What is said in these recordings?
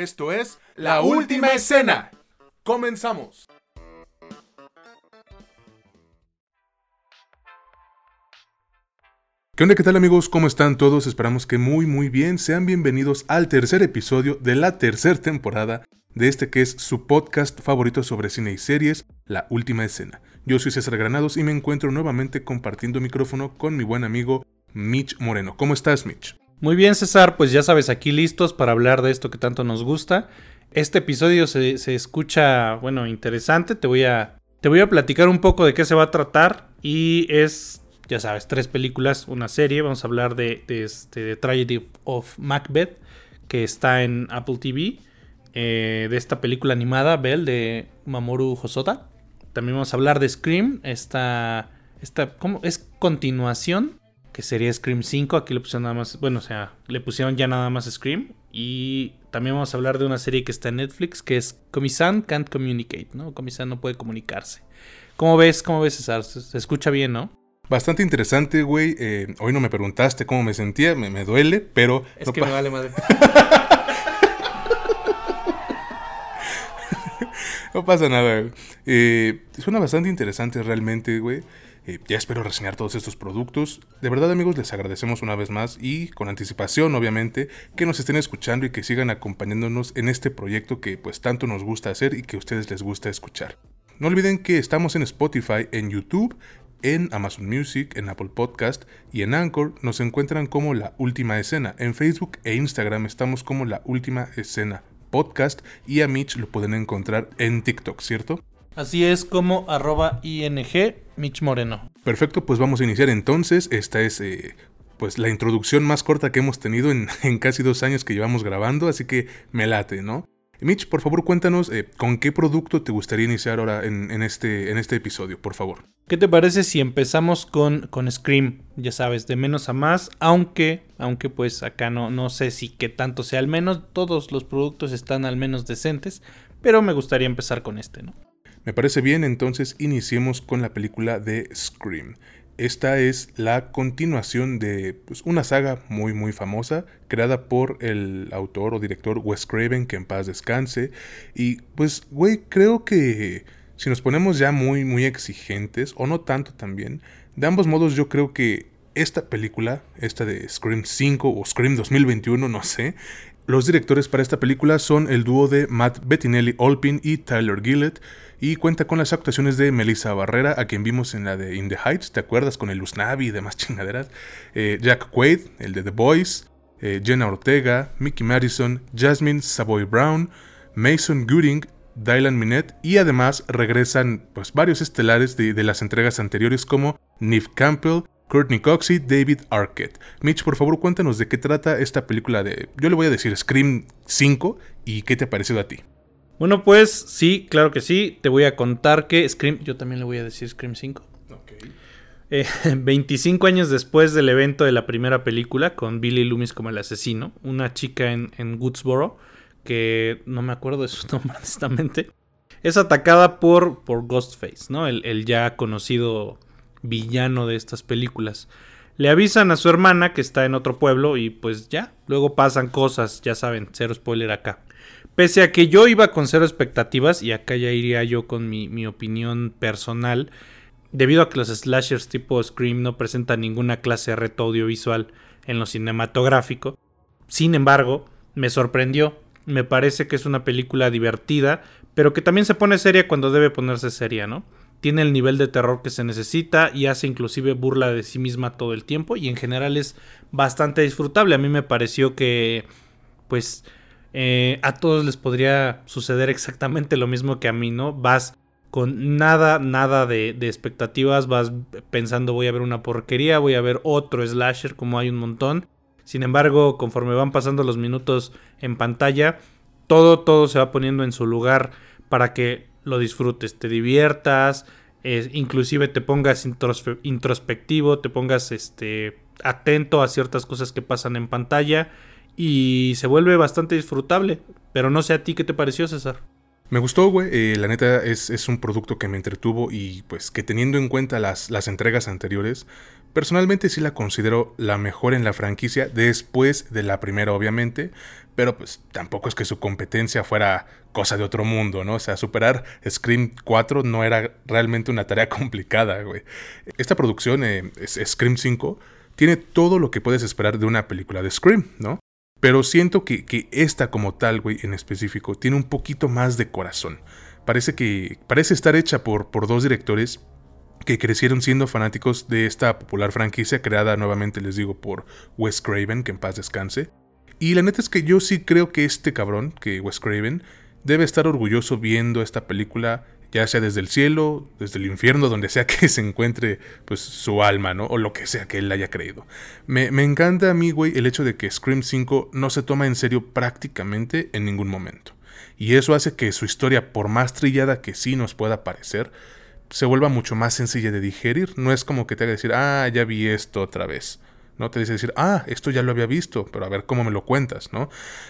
Esto es La Última Escena. Comenzamos. ¿Qué onda? ¿Qué tal amigos? ¿Cómo están todos? Esperamos que muy muy bien. Sean bienvenidos al tercer episodio de la tercera temporada de este que es su podcast favorito sobre cine y series, La Última Escena. Yo soy César Granados y me encuentro nuevamente compartiendo micrófono con mi buen amigo Mitch Moreno. ¿Cómo estás, Mitch? Muy bien, César, pues ya sabes, aquí listos para hablar de esto que tanto nos gusta. Este episodio se, escucha, bueno, interesante. Te voy, a, te voy a platicar un poco de qué se va a tratar. Y es, ya sabes, tres películas, una serie. Vamos a hablar de, este, de Tragedy of Macbeth, que está en Apple TV. Eh, de esta película animada, Bell, de Mamoru Hosoda. También vamos a hablar de Scream, esta, esta ¿cómo? Es continuación que sería Scream 5. Aquí le pusieron nada más, bueno, o sea, le pusieron ya nada más Scream. Y también vamos a hablar de una serie que está en Netflix, que es Comisan Can't Communicate, ¿no? Comisan no puede comunicarse. ¿Cómo ves? ¿Cómo ves, César? Se, escucha bien, ¿no? Bastante interesante, güey. Eh, hoy no me preguntaste cómo me sentía, me, duele, pero... Es que me vale madre. no pasa nada, güey. Eh, suena bastante interesante realmente, güey. Eh, ya espero reseñar todos estos productos. De verdad amigos, les agradecemos una vez más y con anticipación obviamente que nos estén escuchando y que sigan acompañándonos en este proyecto que pues tanto nos gusta hacer y que a ustedes les gusta escuchar. No olviden que estamos en Spotify, en YouTube, en Amazon Music, en Apple Podcast y en Anchor nos encuentran como La Última Escena. En Facebook e Instagram estamos como La Última Escena Podcast y a Mitch lo pueden encontrar en TikTok, ¿cierto? Así es como arroba ing Mitch Moreno. Perfecto, pues vamos a iniciar entonces. Esta es eh, pues la introducción más corta que hemos tenido en, casi dos años que llevamos grabando, así que me late, ¿no? Mitch, por favor cuéntanos eh, con qué producto te gustaría iniciar ahora en, este, en este episodio, por favor. ¿Qué te parece si empezamos con, con Scream? Ya sabes, de menos a más, aunque, aunque pues acá no, no sé si que tanto sea al menos, todos los productos están al menos decentes, pero me gustaría empezar con este, ¿no? Me parece bien, entonces iniciemos con la película de Scream. Esta es la continuación de pues, una saga muy muy famosa creada por el autor o director Wes Craven, que en paz descanse. Y pues, güey, creo que si nos ponemos ya muy muy exigentes, o no tanto también, de ambos modos yo creo que esta película, esta de Scream 5 o Scream 2021, no sé, los directores para esta película son el dúo de Matt Bettinelli Olpin y Tyler Gillett y cuenta con las actuaciones de Melissa Barrera, a quien vimos en la de In the Heights, ¿te acuerdas? Con el Luznavi y demás chingaderas. Eh, Jack Quaid, el de The Boys, eh, Jenna Ortega, Mickey Madison, Jasmine Savoy Brown, Mason Gooding, Dylan Minette y además regresan pues, varios estelares de, de las entregas anteriores como Neve Campbell, Courtney Cox y David Arquette. Mitch, por favor, cuéntanos de qué trata esta película de, yo le voy a decir Scream 5 y qué te ha parecido a ti. Bueno, pues sí, claro que sí. Te voy a contar que Scream, yo también le voy a decir Scream 5. Okay. 25 años después del evento de la primera película, con Billy Loomis como el asesino, una chica en, en Woodsboro, que no me acuerdo de su nombre honestamente, es atacada por, por Ghostface, ¿no? el ya conocido villano de estas películas. Le avisan a su hermana que está en otro pueblo y pues ya, luego pasan cosas, ya saben, cero spoiler acá. Pese a que yo iba con cero expectativas, y acá ya iría yo con mi, opinión personal, debido a que los slashers tipo Scream no presentan ninguna clase de reto audiovisual en lo cinematográfico, sin embargo, me sorprendió. Me parece que es una película divertida, pero que también se pone seria cuando debe ponerse seria, ¿no? tiene el nivel de terror que se necesita y hace inclusive burla de sí misma todo el tiempo y en general es bastante disfrutable. A mí me pareció que pues eh, a todos les podría suceder exactamente lo mismo que a mí, ¿no? Vas con nada, nada de, expectativas, vas pensando voy a ver una porquería, voy a ver otro slasher como hay un montón. Sin embargo, conforme van pasando los minutos en pantalla, todo, todo se va poniendo en su lugar para que lo disfrutes, te diviertas, inclusive te pongas introspectivo, te pongas este, atento a ciertas cosas que pasan en pantalla y se vuelve bastante disfrutable. Pero no sé a ti qué te pareció, César. Me gustó, güey. Eh, la neta es, es, un producto que me entretuvo y pues que teniendo en cuenta las, las entregas anteriores, Personalmente sí la considero la mejor en la franquicia, después de la primera obviamente, pero pues tampoco es que su competencia fuera cosa de otro mundo, ¿no? O sea, superar Scream 4 no era realmente una tarea complicada, güey. Esta producción, eh, Scream 5, tiene todo lo que puedes esperar de una película de Scream, ¿no? Pero siento que, que esta como tal, güey, en específico, tiene un poquito más de corazón. Parece que parece estar hecha por, por dos directores que crecieron siendo fanáticos de esta popular franquicia creada nuevamente, les digo, por Wes Craven, que en paz descanse. Y la neta es que yo sí creo que este cabrón, que Wes Craven, debe estar orgulloso viendo esta película, ya sea desde el cielo, desde el infierno, donde sea que se encuentre pues su alma, ¿no? O lo que sea que él haya creído. Me, me encanta a mí, güey, el hecho de que Scream 5 no se toma en serio prácticamente en ningún momento. Y eso hace que su historia, por más trillada que sí nos pueda parecer, se vuelva mucho más sencilla de digerir. No es como que te haga decir, ah, ya vi esto otra vez. ¿no? Te dice decir, ah, esto ya lo había visto, pero a ver cómo me lo cuentas, ¿no?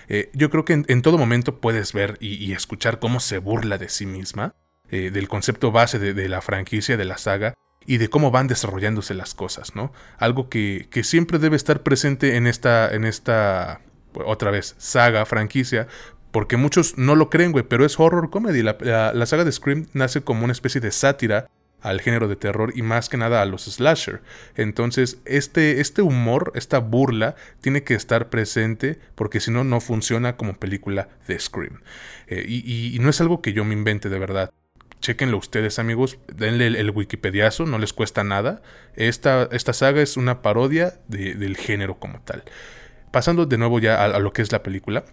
Eh, yo creo que en, todo momento puedes ver y, escuchar cómo se burla de sí misma, eh, del concepto base de, la franquicia, de la saga, y de cómo van desarrollándose las cosas, ¿no? Algo que, que siempre debe estar presente en esta, en esta, otra vez, saga, franquicia, porque muchos no lo creen, güey, pero es horror comedy. La, saga de Scream nace como una especie de sátira al género de terror y más que nada a los slasher. Entonces, este, este humor, esta burla, tiene que estar presente porque si no, no funciona como película de Scream. Eh, y, no es algo que yo me invente de verdad. Chequenlo ustedes, amigos. Denle el, Wikipediazo, no les cuesta nada. Esta, esta saga es una parodia del género como tal. Pasando de nuevo ya a lo que es la película.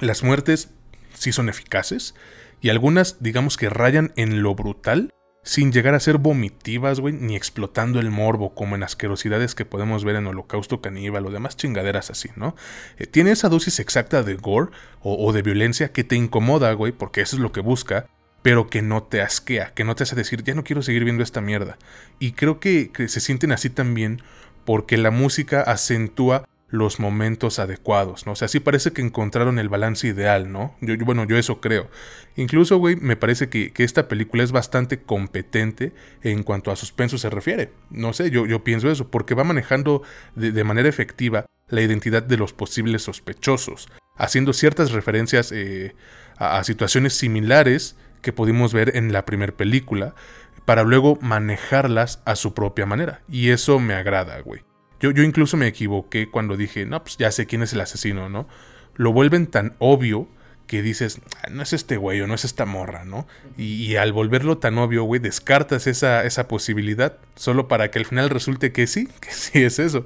Las muertes sí son eficaces y algunas digamos que rayan en lo brutal sin llegar a ser vomitivas, güey, ni explotando el morbo como en asquerosidades que podemos ver en Holocausto Caníbal o demás chingaderas así, ¿no? Eh, tiene esa dosis exacta de gore o, de violencia que te incomoda, güey, porque eso es lo que busca, pero que no te asquea, que no te hace decir, ya no quiero seguir viendo esta mierda. Y creo que, se sienten así también porque la música acentúa los momentos adecuados, ¿no? O sea, sí parece que encontraron el balance ideal, ¿no? Yo, bueno, yo eso creo. Incluso, güey, me parece que, esta película es bastante competente en cuanto a suspenso se refiere. No sé, yo, pienso eso, porque va manejando de, manera efectiva la identidad de los posibles sospechosos, haciendo ciertas referencias eh, a situaciones similares que pudimos ver en la primera película, para luego manejarlas a su propia manera. Y eso me agrada, güey. Yo, yo incluso me equivoqué cuando dije, no, pues ya sé quién es el asesino, ¿no? Lo vuelven tan obvio que dices, ah, no es este güey o no es esta morra, ¿no? Y, al volverlo tan obvio, güey, descartas esa, esa posibilidad solo para que al final resulte que sí, que sí es eso.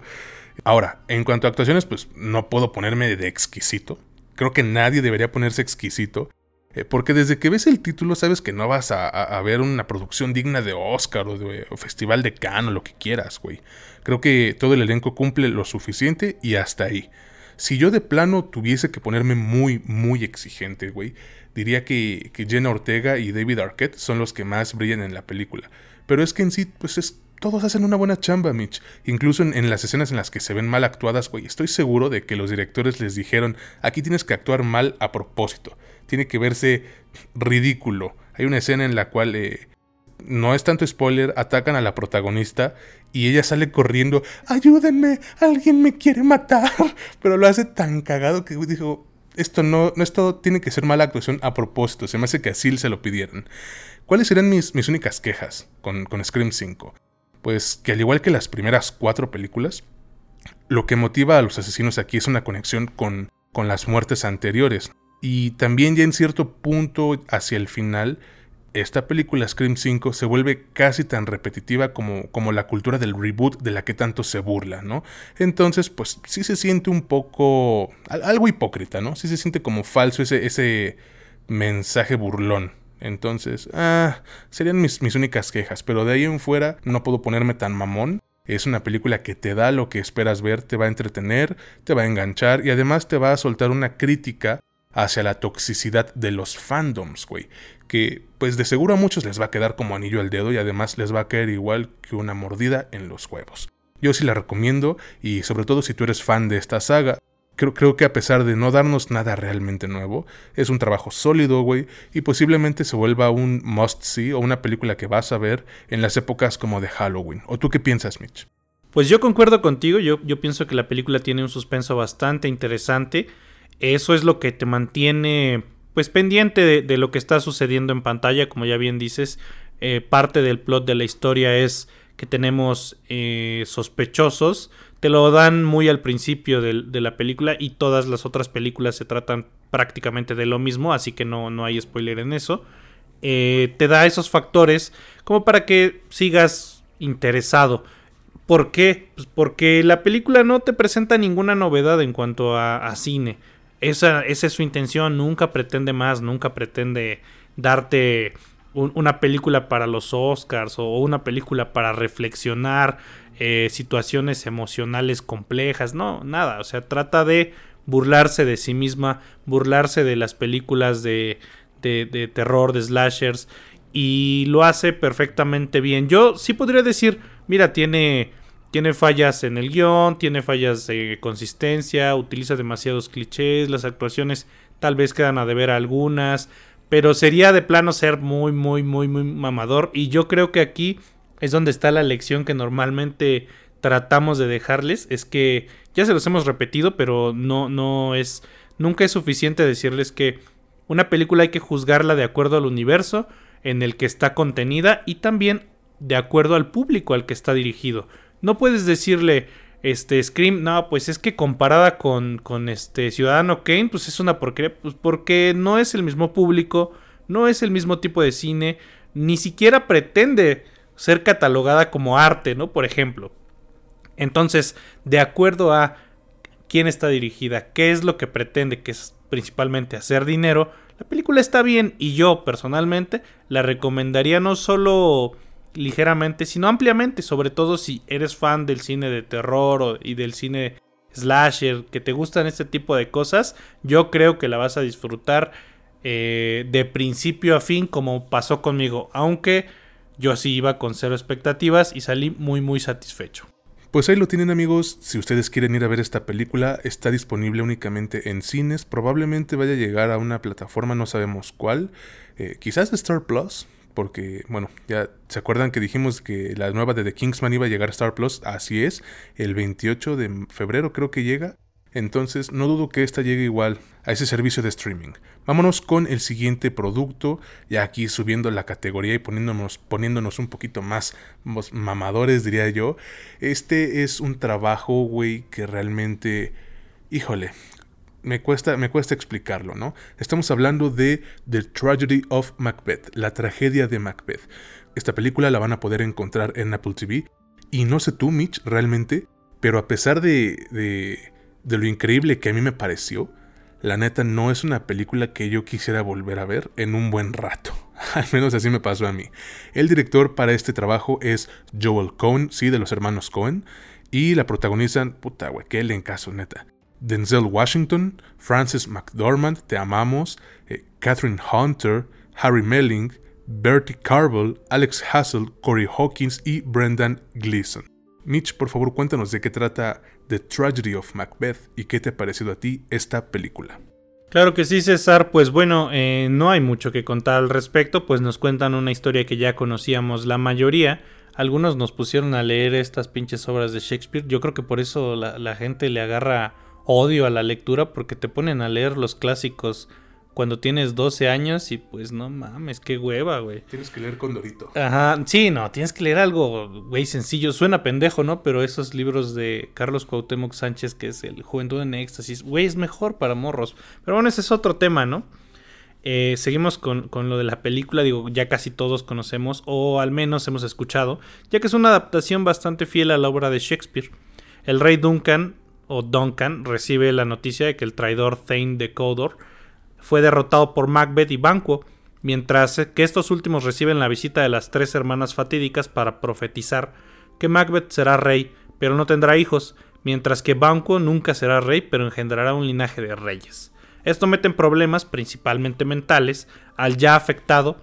Ahora, en cuanto a actuaciones, pues no puedo ponerme de exquisito. Creo que nadie debería ponerse exquisito. Eh, porque desde que ves el título sabes que no vas a, ver una producción digna de Oscar o de Festival de Cannes o lo que quieras, güey. Creo que todo el elenco cumple lo suficiente y hasta ahí. Si yo de plano tuviese que ponerme muy, muy exigente, güey, diría que, que Jenna Ortega y David Arquette son los que más brillan en la película. Pero es que en sí, pues es todos hacen una buena chamba, Mitch. Incluso en, en, las escenas en las que se ven mal actuadas, güey, estoy seguro de que los directores les dijeron, aquí tienes que actuar mal a propósito tiene que verse ridículo. Hay una escena en la cual, eh, no es tanto spoiler, atacan a la protagonista y ella sale corriendo, ayúdenme, alguien me quiere matar. Pero lo hace tan cagado que dijo, esto no, esto tiene que ser mala actuación a propósito, se me hace que así se lo pidieron. ¿Cuáles serían mis, mis únicas quejas con, con Scream 5? Pues que al igual que las primeras cuatro películas, lo que motiva a los asesinos aquí es una conexión con, con las muertes anteriores. Y también ya en cierto punto hacia el final, esta película Scream 5 se vuelve casi tan repetitiva como, como la cultura del reboot de la que tanto se burla, ¿no? Entonces, pues sí se siente un poco... algo hipócrita, ¿no? Sí se siente como falso ese, ese mensaje burlón. Entonces, ah, serían mis, mis únicas quejas, pero de ahí en fuera no puedo ponerme tan mamón. Es una película que te da lo que esperas ver, te va a entretener, te va a enganchar y además te va a soltar una crítica hacia la toxicidad de los fandoms, güey. Que pues de seguro a muchos les va a quedar como anillo al dedo y además les va a caer igual que una mordida en los huevos. Yo sí la recomiendo y sobre todo si tú eres fan de esta saga, creo, que a pesar de no darnos nada realmente nuevo, es un trabajo sólido, güey, y posiblemente se vuelva un must see o una película que vas a ver en las épocas como de Halloween. ¿O tú qué piensas, Mitch? Pues yo concuerdo contigo, yo pienso que la película tiene un suspenso bastante interesante. Eso es lo que te mantiene pues pendiente de, lo que está sucediendo en pantalla, como ya bien dices. Eh, parte del plot de la historia es que tenemos eh, sospechosos. Te lo dan muy al principio de, la película y todas las otras películas se tratan prácticamente de lo mismo, así que no, no hay spoiler en eso. Eh, te da esos factores como para que sigas interesado. ¿Por qué? Pues porque la película no te presenta ninguna novedad en cuanto a, cine. Esa, esa, es su intención, nunca pretende más, nunca pretende darte una película para los Oscars o una película para reflexionar eh, situaciones emocionales complejas, no, nada, o sea, trata de burlarse de sí misma, burlarse de las películas de, de, terror, de slashers, y lo hace perfectamente bien. Yo sí podría decir, mira, tiene, tiene fallas en el guion, tiene fallas de consistencia, utiliza demasiados clichés, las actuaciones tal vez quedan a deber algunas, pero sería de plano ser muy, muy, muy, muy mamador. Y yo creo que aquí es donde está la lección que normalmente tratamos de dejarles. Es que ya se los hemos repetido, pero no, no es. Nunca es suficiente decirles que una película hay que juzgarla de acuerdo al universo en el que está contenida y también de acuerdo al público al que está dirigido. No puedes decirle, este, Scream, no, pues es que comparada con, con este Ciudadano Kane, pues es una porquería, pues porque no es el mismo público, no es el mismo tipo de cine, ni siquiera pretende ser catalogada como arte, ¿no? Por ejemplo. Entonces, de acuerdo a quién está dirigida, qué es lo que pretende, que es principalmente hacer dinero, la película está bien y yo personalmente la recomendaría no solo ligeramente, sino ampliamente, sobre todo si eres fan del cine de terror y del cine slasher, que te gustan este tipo de cosas, yo creo que la vas a disfrutar eh, de principio a fin como pasó conmigo, aunque yo así iba con cero expectativas y salí muy muy satisfecho. Pues ahí lo tienen amigos, si ustedes quieren ir a ver esta película, está disponible únicamente en cines, probablemente vaya a llegar a una plataforma, no sabemos cuál, eh, quizás Star Plus, porque, bueno, ya se acuerdan que dijimos que la nueva de The Kingsman iba a llegar a Star Plus, así es, el 28 de febrero creo que llega, entonces no dudo que esta llegue igual a ese servicio de streaming. Vámonos con el siguiente producto, ya aquí subiendo la categoría y poniéndonos, poniéndonos un poquito más mamadores, diría yo. Este es un trabajo, güey, que realmente, híjole, me cuesta, me cuesta explicarlo, ¿no? Estamos hablando de The Tragedy of Macbeth, la tragedia de Macbeth. Esta película la van a poder encontrar en Apple TV. Y no sé tú, Mitch, realmente, pero a pesar de, de, lo increíble que a mí me pareció, la neta no es una película que yo quisiera volver a ver en un buen rato. Al menos así me pasó a mí. El director para este trabajo es Joel Cohen, sí, de los hermanos Cohen. Y la protagonizan, puta, güey, qué caso, neta. Denzel Washington, Frances McDormand, Te Amamos, eh, Catherine Hunter, Harry Melling, Bertie Carvel, Alex Hassel, Corey Hawkins y Brendan Gleeson. Mitch, por favor, cuéntanos de qué trata The Tragedy of Macbeth y qué te ha parecido a ti esta película. Claro que sí, César. Pues bueno, eh, no hay mucho que contar al respecto, pues nos cuentan una historia que ya conocíamos la mayoría. Algunos nos pusieron a leer estas pinches obras de Shakespeare. Yo creo que por eso la gente le agarra odio a la lectura porque te ponen a leer los clásicos cuando tienes 12 años y pues no mames, qué hueva, güey. Tienes que leer Condorito. Ajá, sí, no, tienes que leer algo, güey, sencillo. Suena pendejo, ¿no? Pero esos libros de Carlos Cuauhtémoc Sánchez, que es el Juventud en Éxtasis, güey, es mejor para morros. Pero bueno, ese es otro tema, ¿no? Eh, seguimos con, con, lo de la película, digo, ya casi todos conocemos, o al menos hemos escuchado, ya que es una adaptación bastante fiel a la obra de Shakespeare. El rey Duncan o Duncan recibe la noticia de que el traidor Thane de Cawdor fue derrotado por Macbeth y Banquo, mientras que estos últimos reciben la visita de las tres hermanas fatídicas para profetizar que Macbeth será rey, pero no tendrá hijos, mientras que Banquo nunca será rey, pero engendrará un linaje de reyes. Esto mete en problemas, principalmente mentales, al ya afectado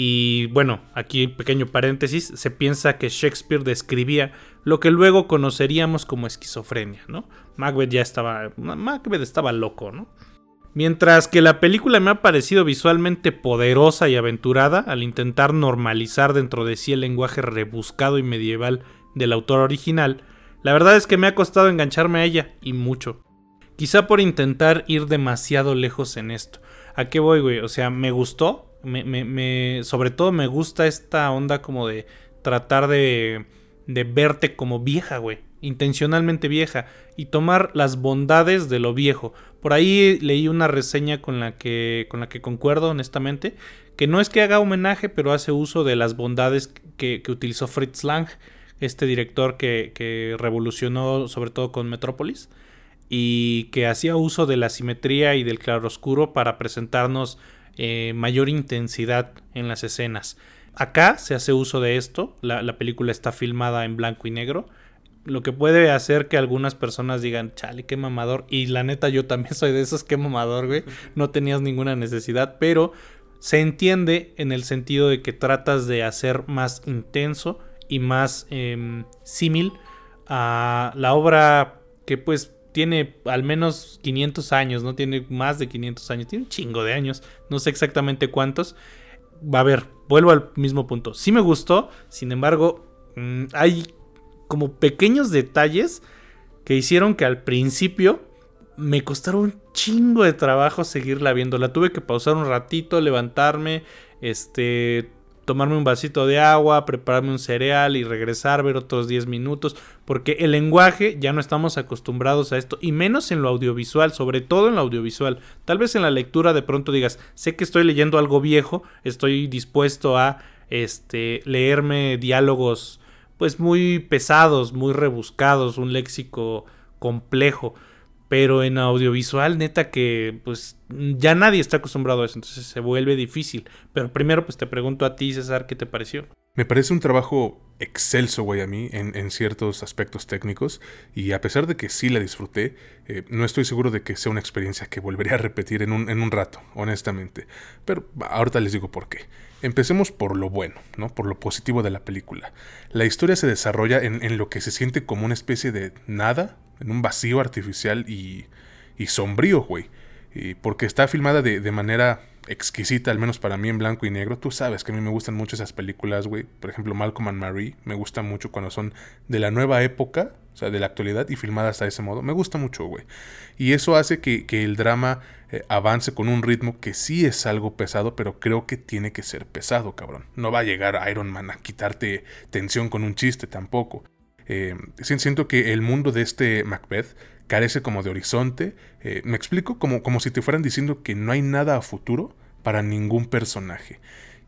y bueno, aquí pequeño paréntesis, se piensa que Shakespeare describía lo que luego conoceríamos como esquizofrenia, ¿no? Macbeth ya estaba, Macbeth estaba loco, ¿no? Mientras que la película me ha parecido visualmente poderosa y aventurada al intentar normalizar dentro de sí el lenguaje rebuscado y medieval del autor original, La verdad es que me ha costado engancharme a ella, y mucho. Quizá por intentar ir demasiado lejos en esto. ¿A qué voy, güey? O sea, me gustó. Sobre todo me gusta esta onda como de tratar de, de verte como vieja, güey. Intencionalmente vieja. Y tomar las bondades de lo viejo. Por ahí leí una reseña con la que, con la que concuerdo, honestamente. Que no es que haga homenaje, pero hace uso de las bondades que, que utilizó Fritz Lang. Este director que, que revolucionó sobre todo con Metrópolis y que hacía uso de la simetría y del claroscuro para presentarnos eh, mayor intensidad en las escenas. Acá se hace uso de esto, la, película está filmada en blanco y negro, lo que puede hacer que algunas personas digan, chale, qué mamador, y la neta yo también soy de esos, qué mamador, güey, no tenías ninguna necesidad, pero se entiende en el sentido de que tratas de hacer más intenso y más eh, símil a la obra que pues tiene al menos 500 años, no tiene más de 500 años, tiene un chingo de años, no sé exactamente cuántos. A ver, vuelvo al mismo punto. Sí me gustó, sin embargo, mm, hay como pequeños detalles que hicieron que al principio me costaron un chingo de trabajo seguirla viendo. La tuve que pausar un ratito, levantarme, este, tomarme un vasito de agua, prepararme un cereal y regresar, ver otros 10 minutos, porque el lenguaje ya no estamos acostumbrados a esto, y menos en lo audiovisual, sobre todo en lo audiovisual. Tal vez en la lectura de pronto digas, sé que estoy leyendo algo viejo, estoy dispuesto a este, leerme diálogos pues muy pesados, muy rebuscados, un léxico complejo. Pero en audiovisual, neta que pues ya nadie está acostumbrado a eso, entonces se vuelve difícil. Pero primero pues te pregunto a ti, César, ¿qué te pareció? Me parece un trabajo excelso, güey, a mí, en, ciertos aspectos técnicos. Y a pesar de que sí la disfruté, eh, no estoy seguro de que sea una experiencia que volvería a repetir en un, en un rato, honestamente. Pero ahorita les digo por qué. Empecemos por lo bueno, ¿no? Por lo positivo de la película. La historia se desarrolla en, en lo que se siente como una especie de nada, en un vacío artificial y, y sombrío, güey. porque está filmada de, de, manera exquisita, al menos para mí en blanco y negro. Tú sabes que a mí me gustan mucho esas películas, güey. Por ejemplo, Malcolm and Marie. Me gusta mucho cuando son de la nueva época, o sea, de la actualidad y filmadas de ese modo. Me gusta mucho, güey. Y eso hace que, que el drama eh, avance con un ritmo que sí es algo pesado, pero creo que tiene que ser pesado, cabrón. No va a llegar Iron Man a quitarte tensión con un chiste tampoco. Eh, siento que el mundo de este Macbeth carece como de horizonte. Eh, me explico como, como si te fueran diciendo que no hay nada a futuro para ningún personaje.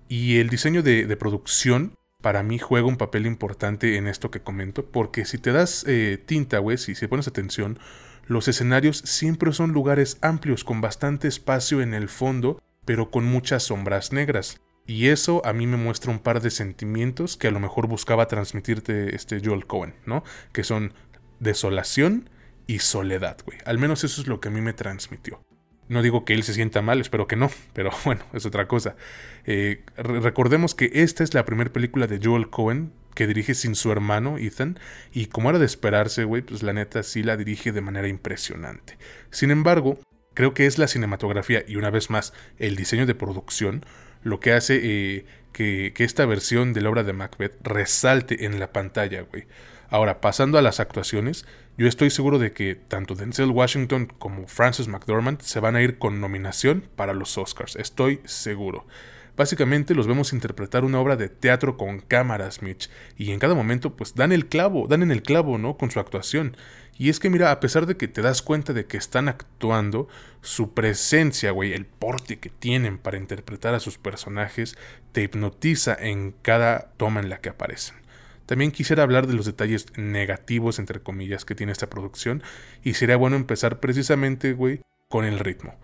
Y el diseño de, producción para mí juega un papel importante en esto que comento, porque si te das eh, tinta, güey, si, si pones atención, los escenarios siempre son lugares amplios con bastante espacio en el fondo, pero con muchas sombras negras. Y eso a mí me muestra un par de sentimientos que a lo mejor buscaba transmitirte este Joel Cohen, ¿no? Que son desolación y soledad, güey. Al menos eso es lo que a mí me transmitió. No digo que él se sienta mal, espero que no, pero bueno, es otra cosa. Eh, recordemos que esta es la primera película de Joel Cohen que dirige sin su hermano Ethan, y como era de esperarse, güey, pues la neta sí la dirige de manera impresionante. Sin embargo, creo que es la cinematografía y una vez más el diseño de producción lo que hace eh, que, esta versión de la obra de Macbeth resalte en la pantalla, güey. Ahora, pasando a las actuaciones, yo estoy seguro de que tanto Denzel Washington como Francis McDormand se van a ir con nominación para los Oscars, estoy seguro. Básicamente los vemos interpretar una obra de teatro con cámaras, Mitch, y en cada momento pues dan el clavo, dan en el clavo, ¿no? Con su actuación. Y es que mira, a pesar de que te das cuenta de que están actuando, su presencia, güey, el porte que tienen para interpretar a sus personajes, te hipnotiza en cada toma en la que aparecen. También quisiera hablar de los detalles negativos, entre comillas, que tiene esta producción, y sería bueno empezar precisamente, güey, con el ritmo.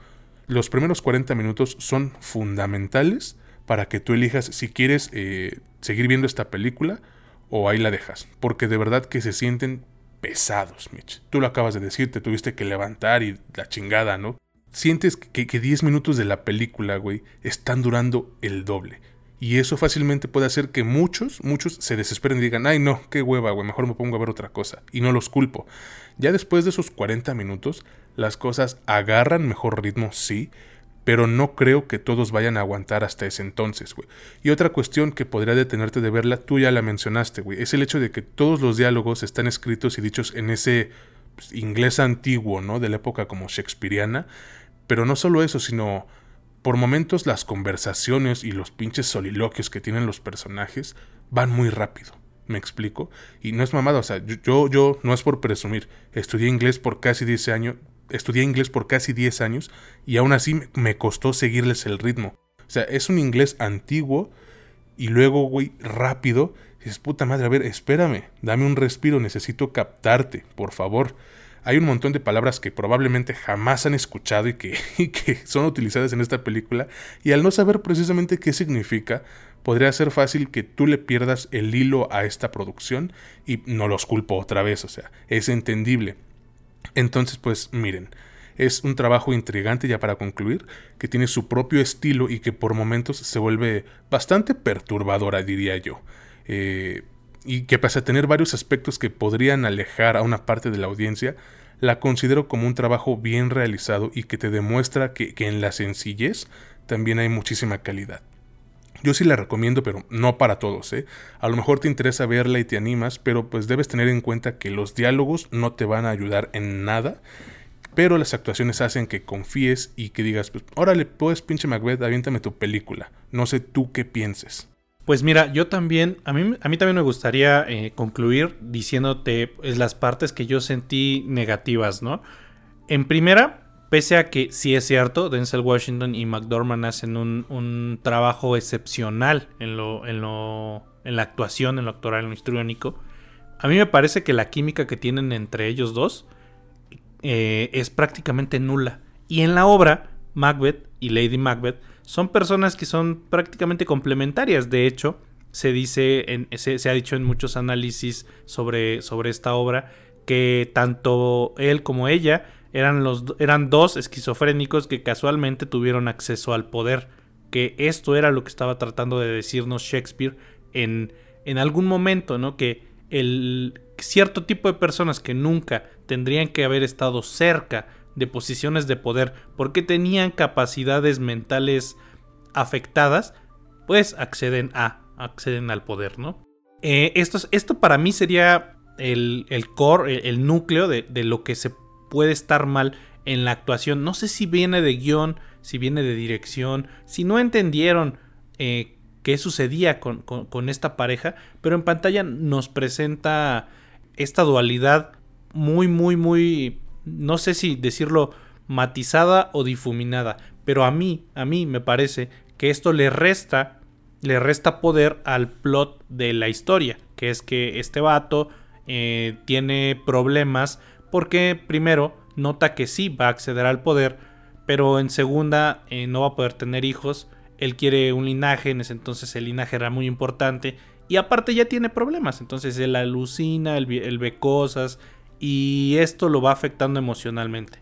Los primeros 40 minutos son fundamentales para que tú elijas si quieres eh, seguir viendo esta película o ahí la dejas, porque de verdad que se sienten pesados, Mitch. Tú lo acabas de decir, te tuviste que levantar y la chingada, ¿no? Sientes que, que 10 minutos de la película, güey, están durando el doble. Y eso fácilmente puede hacer que muchos, muchos se desesperen y digan, ay no, qué hueva, güey, mejor me pongo a ver otra cosa. Y no los culpo. Ya después de esos 40 minutos, las cosas agarran mejor ritmo, sí, pero no creo que todos vayan a aguantar hasta ese entonces, güey. Y otra cuestión que podría detenerte de verla, tú ya la mencionaste, güey, es el hecho de que todos los diálogos están escritos y dichos en ese pues, inglés antiguo, ¿no? De la época como shakespeariana, pero no solo eso, sino por momentos las conversaciones y los pinches soliloquios que tienen los personajes van muy rápido. ¿Me explico? Y no es mamada, o sea, yo, yo no es por presumir. Estudié inglés por casi 10 años, estudié inglés por casi 10 años y aún así me costó seguirles el ritmo. O sea, es un inglés antiguo y luego, güey, rápido. Y dices, puta madre, a ver, espérame, dame un respiro, necesito captarte, por favor hay un montón de palabras que probablemente jamás han escuchado y que, que, son utilizadas en esta película, y al no saber precisamente qué significa, podría ser fácil que tú le pierdas el hilo a esta producción y no los culpo otra vez, o sea, es entendible. Entonces, pues miren, es un trabajo intrigante ya para concluir, que tiene su propio estilo y que por momentos se vuelve bastante perturbadora, diría yo. Eh, y que pese a tener varios aspectos que podrían alejar a una parte de la audiencia, la considero como un trabajo bien realizado y que te demuestra que, en la sencillez también hay muchísima calidad. Yo sí la recomiendo, pero no para todos, ¿eh? A lo mejor te interesa verla y te animas, pero pues debes tener en cuenta que los diálogos no te van a ayudar en nada, pero las actuaciones hacen que confíes y que digas, pues, órale, pues pinche Macbeth, aviéntame tu película. No sé tú qué pienses. Pues mira, yo también, a mí, a mí también me gustaría eh, concluir diciéndote pues, las partes que yo sentí negativas, ¿no? En primera, pese a que sí es cierto, Denzel Washington y McDormand hacen un, trabajo excepcional en, lo, en, lo, en la actuación, en lo actoral, en lo histriónico, a mí me parece que la química que tienen entre ellos dos eh, es prácticamente nula. Y en la obra, Macbeth y Lady Macbeth son personas que son prácticamente complementarias. De hecho, se dice, en, se, ha dicho en muchos análisis sobre, sobre esta obra que tanto él como ella eran, los, eran dos esquizofrénicos que casualmente tuvieron acceso al poder. Que esto era lo que estaba tratando de decirnos Shakespeare en, en algún momento, ¿no? Que el cierto tipo de personas que nunca tendrían que haber estado cerca de posiciones de poder porque tenían capacidades mentales afectadas, pues acceden a, acceden al poder, ¿no? Eh, esto, esto, para mí sería el, el core, el, núcleo de, lo que se puede estar mal en la actuación. No sé si viene de guion, si viene de dirección, si no entendieron eh, qué sucedía con, con, esta pareja, pero en pantalla nos presenta esta dualidad muy, muy, muy no sé si decirlo matizada o difuminada, pero a mí, a mí me parece que esto le resta, le resta poder al plot de la historia, que es que este vato eh, tiene problemas porque primero nota que sí va a acceder al poder, pero en segunda eh, no va a poder tener hijos, él quiere un linaje, en ese entonces el linaje era muy importante y aparte ya tiene problemas, entonces él alucina, él ve cosas, y esto lo va afectando emocionalmente.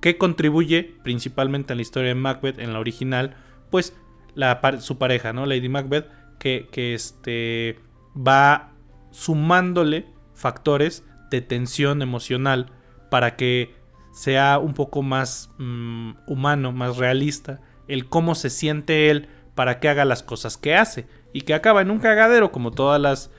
¿Qué contribuye principalmente a la historia de Macbeth en la original? Pues la, su pareja, ¿no? Lady Macbeth, que, que este, va sumándole factores de tensión emocional para que sea un poco más mm, humano, más realista, el cómo se siente él para que haga las cosas que hace y que acaba en un cagadero como todas las,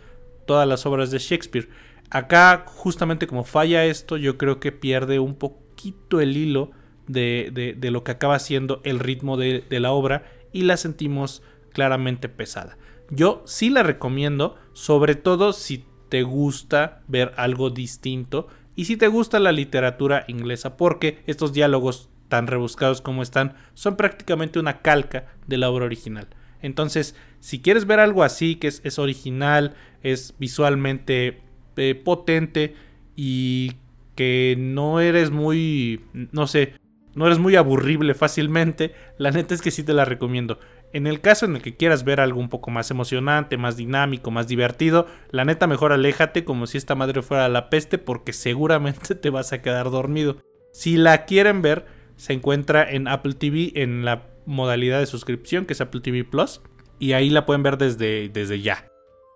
todas las obras de Shakespeare. Acá, justamente como falla esto, yo creo que pierde un poquito el hilo de, de, lo que acaba siendo el ritmo de, de la obra y la sentimos claramente pesada. Yo sí la recomiendo, sobre todo si te gusta ver algo distinto y si te gusta la literatura inglesa, porque estos diálogos tan rebuscados como están son prácticamente una calca de la obra original. Entonces, si quieres ver algo así, que es, original, es visualmente eh, potente y que no eres muy, no sé, no eres muy aburrible fácilmente, la neta es que sí te la recomiendo. En el caso en el que quieras ver algo un poco más emocionante, más dinámico, más divertido, la neta mejor aléjate como si esta madre fuera la peste porque seguramente te vas a quedar dormido. Si la quieren ver, se encuentra en Apple TV en la modalidad de suscripción que es Apple TV Plus y ahí la pueden ver desde, desde ya.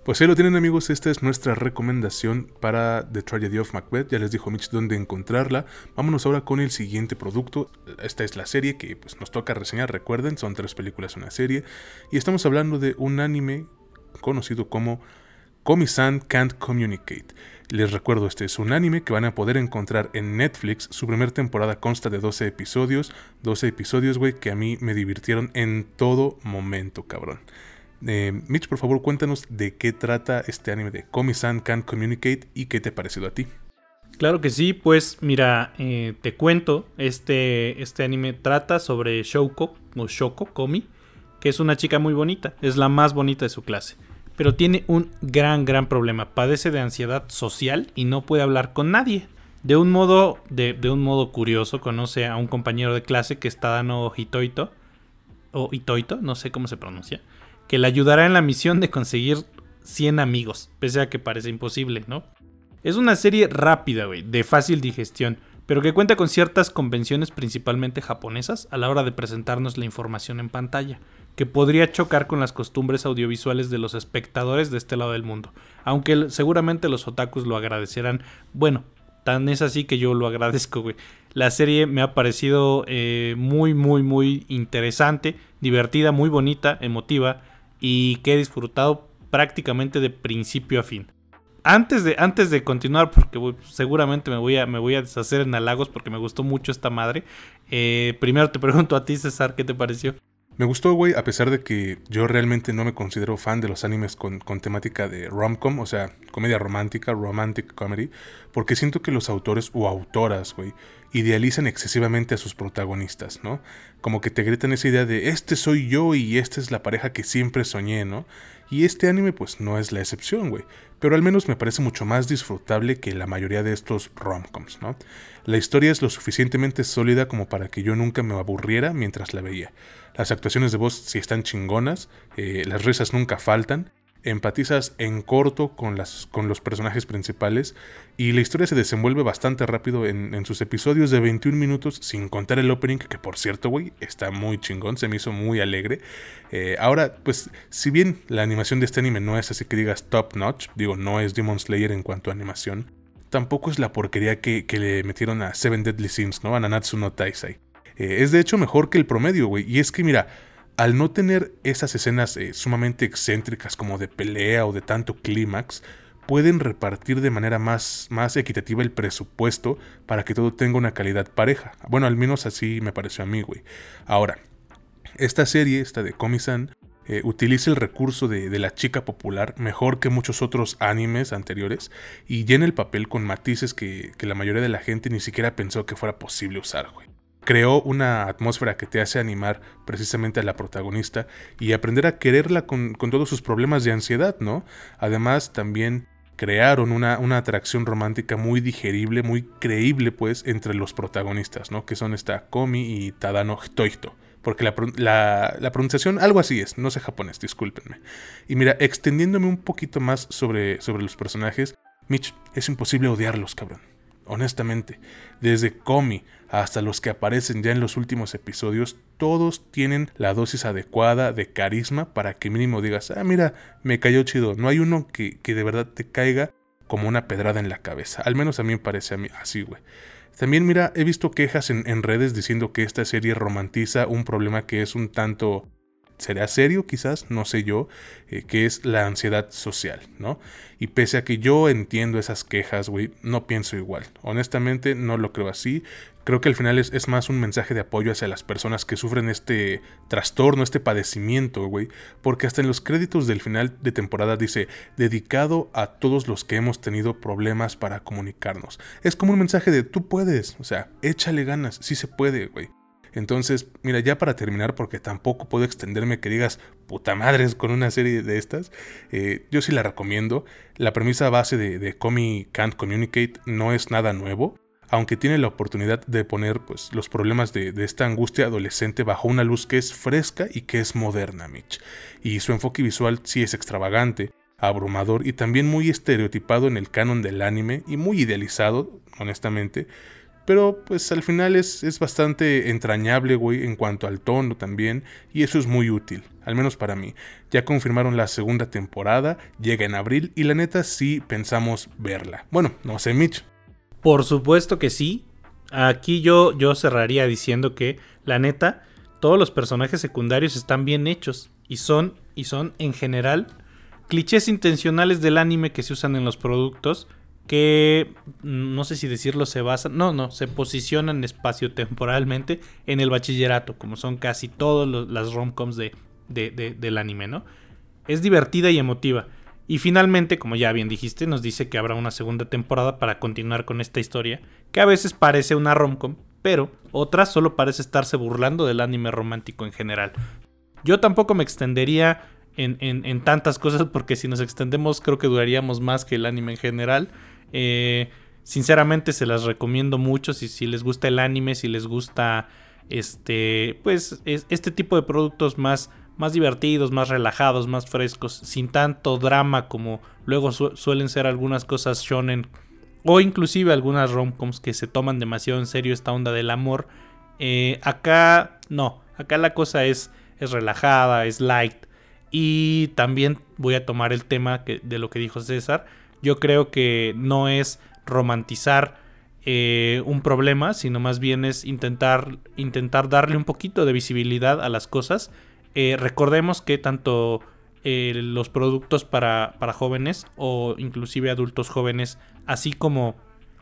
Pues ahí lo tienen amigos, esta es nuestra recomendación para The Tragedy of Macbeth. Ya les dijo Mitch dónde encontrarla. Vámonos ahora con el siguiente producto. Esta es la serie que pues, nos toca reseñar, recuerden, son tres películas, una serie. Y estamos hablando de un anime conocido como Komi-san Can't Communicate. Les recuerdo, este es un anime que van a poder encontrar en Netflix. Su primera temporada consta de 12 episodios. 12 episodios, güey, que a mí me divirtieron en todo momento, cabrón. Eh, Mitch, por favor, cuéntanos de qué trata este anime de Komi-san Can't Communicate y qué te ha parecido a ti. Claro que sí, pues mira, eh, te cuento, este, este anime trata sobre Shouko, o Shoko, Komi, que es una chica muy bonita, es la más bonita de su clase, pero tiene un gran, gran problema, padece de ansiedad social y no puede hablar con nadie. De un modo, de, de un modo curioso, conoce a un compañero de clase que está dando Hitoito, o Itoito, no sé cómo se pronuncia, que le ayudará en la misión de conseguir 100 amigos, pese a que parece imposible, ¿no? Es una serie rápida, güey, de fácil digestión, pero que cuenta con ciertas convenciones principalmente japonesas a la hora de presentarnos la información en pantalla, que podría chocar con las costumbres audiovisuales de los espectadores de este lado del mundo, aunque seguramente los otakus lo agradecerán. Bueno, tan es así que yo lo agradezco, güey. La serie me ha parecido eh, muy, muy, muy interesante, divertida, muy bonita, emotiva y que he disfrutado prácticamente de principio a fin. Antes de, antes de continuar, porque seguramente me voy, a, me voy a deshacer en halagos porque me gustó mucho esta madre, eh, primero te pregunto a ti, César, ¿qué te pareció? Me gustó, güey, a pesar de que yo realmente no me considero fan de los animes con, temática de rom-com, o sea, comedia romántica, romantic comedy, porque siento que los autores o autoras, güey, idealizan excesivamente a sus protagonistas, ¿no? Como que te gritan esa idea de este soy yo y esta es la pareja que siempre soñé, ¿no? Y este anime pues no es la excepción, güey. Pero al menos me parece mucho más disfrutable que la mayoría de estos romcoms, ¿no? La historia es lo suficientemente sólida como para que yo nunca me aburriera mientras la veía. Las actuaciones de voz sí están chingonas, eh, las risas nunca faltan, empatizas en corto con, las, con los personajes principales y la historia se desenvuelve bastante rápido en, sus episodios de 21 minutos, sin contar el opening, que por cierto, güey, está muy chingón, se me hizo muy alegre. Eh, ahora, pues, si bien la animación de este anime no es así que digas top notch, digo, no es Demon Slayer en cuanto a animación, tampoco es la porquería que, le metieron a Seven Deadly Sins, ¿no? A Nanatsu no Taisai. Eh, es de hecho mejor que el promedio, güey, y es que mira, al no tener esas escenas eh, sumamente excéntricas como de pelea o de tanto clímax, pueden repartir de manera más, más equitativa el presupuesto para que todo tenga una calidad pareja. Bueno, al menos así me pareció a mí, güey. Ahora, esta serie, esta de Komi-san, eh, utiliza el recurso de, la chica popular mejor que muchos otros animes anteriores y llena el papel con matices que, que la mayoría de la gente ni siquiera pensó que fuera posible usar, creó una atmósfera que te hace animar precisamente a la protagonista y aprender a quererla con, todos sus problemas de ansiedad, ¿no? Además, también crearon una, una, atracción romántica muy digerible, muy creíble, pues, entre los protagonistas, ¿no? Que son esta Komi y Tadano Toito. Porque la, la, pronunciación, algo así es, no sé japonés, discúlpenme. Y mira, extendiéndome un poquito más sobre, sobre los personajes, Mitch, es imposible odiarlos, cabrón honestamente. Desde Komi hasta los que aparecen ya en los últimos episodios, todos tienen la dosis adecuada de carisma para que mínimo digas, ah, mira, me cayó chido. No hay uno que, de verdad te caiga como una pedrada en la cabeza. Al menos a mí me parece a mí así, güey. También, mira, he visto quejas en, en redes diciendo que esta serie romantiza un problema que es un tanto será serio quizás, no sé yo, eh, que es la ansiedad social, ¿no? Y pese a que yo entiendo esas quejas, güey, no pienso igual. Honestamente, no lo creo así. Creo que al final es, más un mensaje de apoyo hacia las personas que sufren este trastorno, este padecimiento, güey. Porque hasta en los créditos del final de temporada dice, dedicado a todos los que hemos tenido problemas para comunicarnos. Es como un mensaje de, tú puedes, o sea, échale ganas, sí se puede, güey. Entonces, mira, ya para terminar, porque tampoco puedo extenderme que digas puta madres con una serie de estas, eh, yo sí la recomiendo. La premisa base de, de Comi Can't Communicate no es nada nuevo, aunque tiene la oportunidad de poner pues, los problemas de, esta angustia adolescente bajo una luz que es fresca y que es moderna, Mitch. Y su enfoque visual sí es extravagante, abrumador y también muy estereotipado en el canon del anime y muy idealizado, honestamente pero pues al final es, es bastante entrañable, güey, en cuanto al tono también, y eso es muy útil. al menos para mí. Ya confirmaron la segunda temporada, llega en abril y la neta sí pensamos verla. Bueno, no sé, Mitch. Por supuesto que sí. Aquí yo, yo cerraría diciendo que la neta, todos los personajes secundarios están bien hechos y son, y son en general clichés intencionales del anime que se usan en los productos que mm, no sé si decirlo se basan, no, no, se posicionan espacio-temporalmente en el bachillerato, como son casi todas las romcoms de, de, del anime, ¿no? Es divertida y emotiva. Y finalmente, como ya bien dijiste, nos dice que habrá una segunda temporada para continuar con esta historia, que a veces parece una romcom, pero otras solo parece estarse burlando del anime romántico en general. Yo tampoco me extendería en, en, tantas cosas porque si nos extendemos creo que duraríamos más que el anime en general. Eh, sinceramente se las recomiendo mucho si, si, les gusta el anime, si les gusta este, pues este tipo de productos más, más divertidos, más relajados, más frescos, sin tanto drama como luego suelen ser algunas cosas shonen o inclusive algunas romcoms que se toman demasiado en serio esta onda del amor. Eh, acá no, acá la cosa es, es relajada, es light. Y también voy a tomar el tema de lo que dijo César. Yo creo que no es romantizar eh, un problema, sino más bien es intentar, intentar darle un poquito de visibilidad a las cosas. Eh, recordemos que tanto los productos para, para jóvenes o inclusive adultos jóvenes así como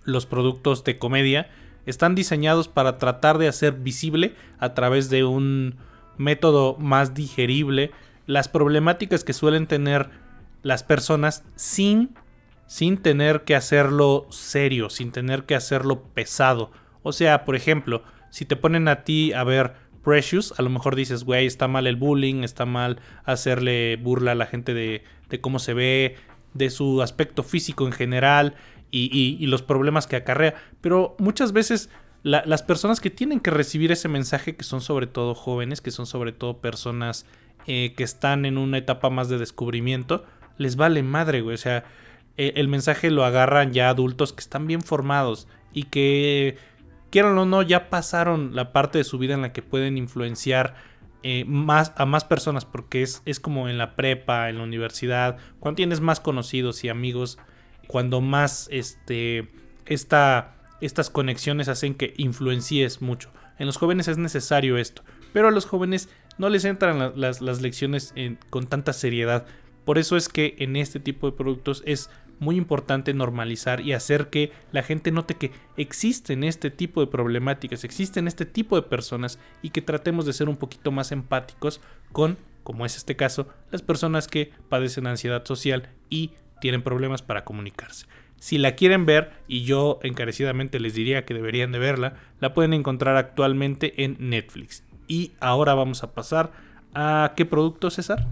los productos de comedia, están diseñados para tratar de hacer visible a través de un método más digerible las problemáticas que suelen tener las personas sin, sin tener que hacerlo serio, sin tener que hacerlo pesado. O sea, por ejemplo, si te ponen a ti a ver Precious, a lo mejor dices, güey, está mal el bullying, está mal hacerle burla a la gente de, de cómo se ve, de su aspecto físico en general y, los problemas que acarrea. Pero muchas veces las personas que tienen que recibir ese mensaje, que son sobre todo jóvenes, que son sobre todo personas eh, que están en una etapa más de descubrimiento, les vale madre, güey. O sea, e, el mensaje lo agarran ya adultos que están bien formados y que, quieran o no, ya pasaron la parte de su vida en la que pueden influenciar eh, más, a más personas, porque es, es como en la prepa, en la universidad, cuando tienes más conocidos y amigos, cuando más este, esta, estas conexiones hacen que influencies mucho. En los jóvenes es necesario esto, pero a los jóvenes no les entran las, lecciones con tanta seriedad. Por eso es que en este tipo de productos es muy importante normalizar y hacer que la gente note que existen este tipo de problemáticas, existen este tipo de personas y que tratemos de ser un poquito más empáticos con, como es este caso, las personas que padecen ansiedad social y tienen problemas para comunicarse. Si la quieren ver, y yo encarecidamente les diría que deberían de verla, la pueden encontrar actualmente en Netflix. Y ahora vamos a pasar a qué producto, César.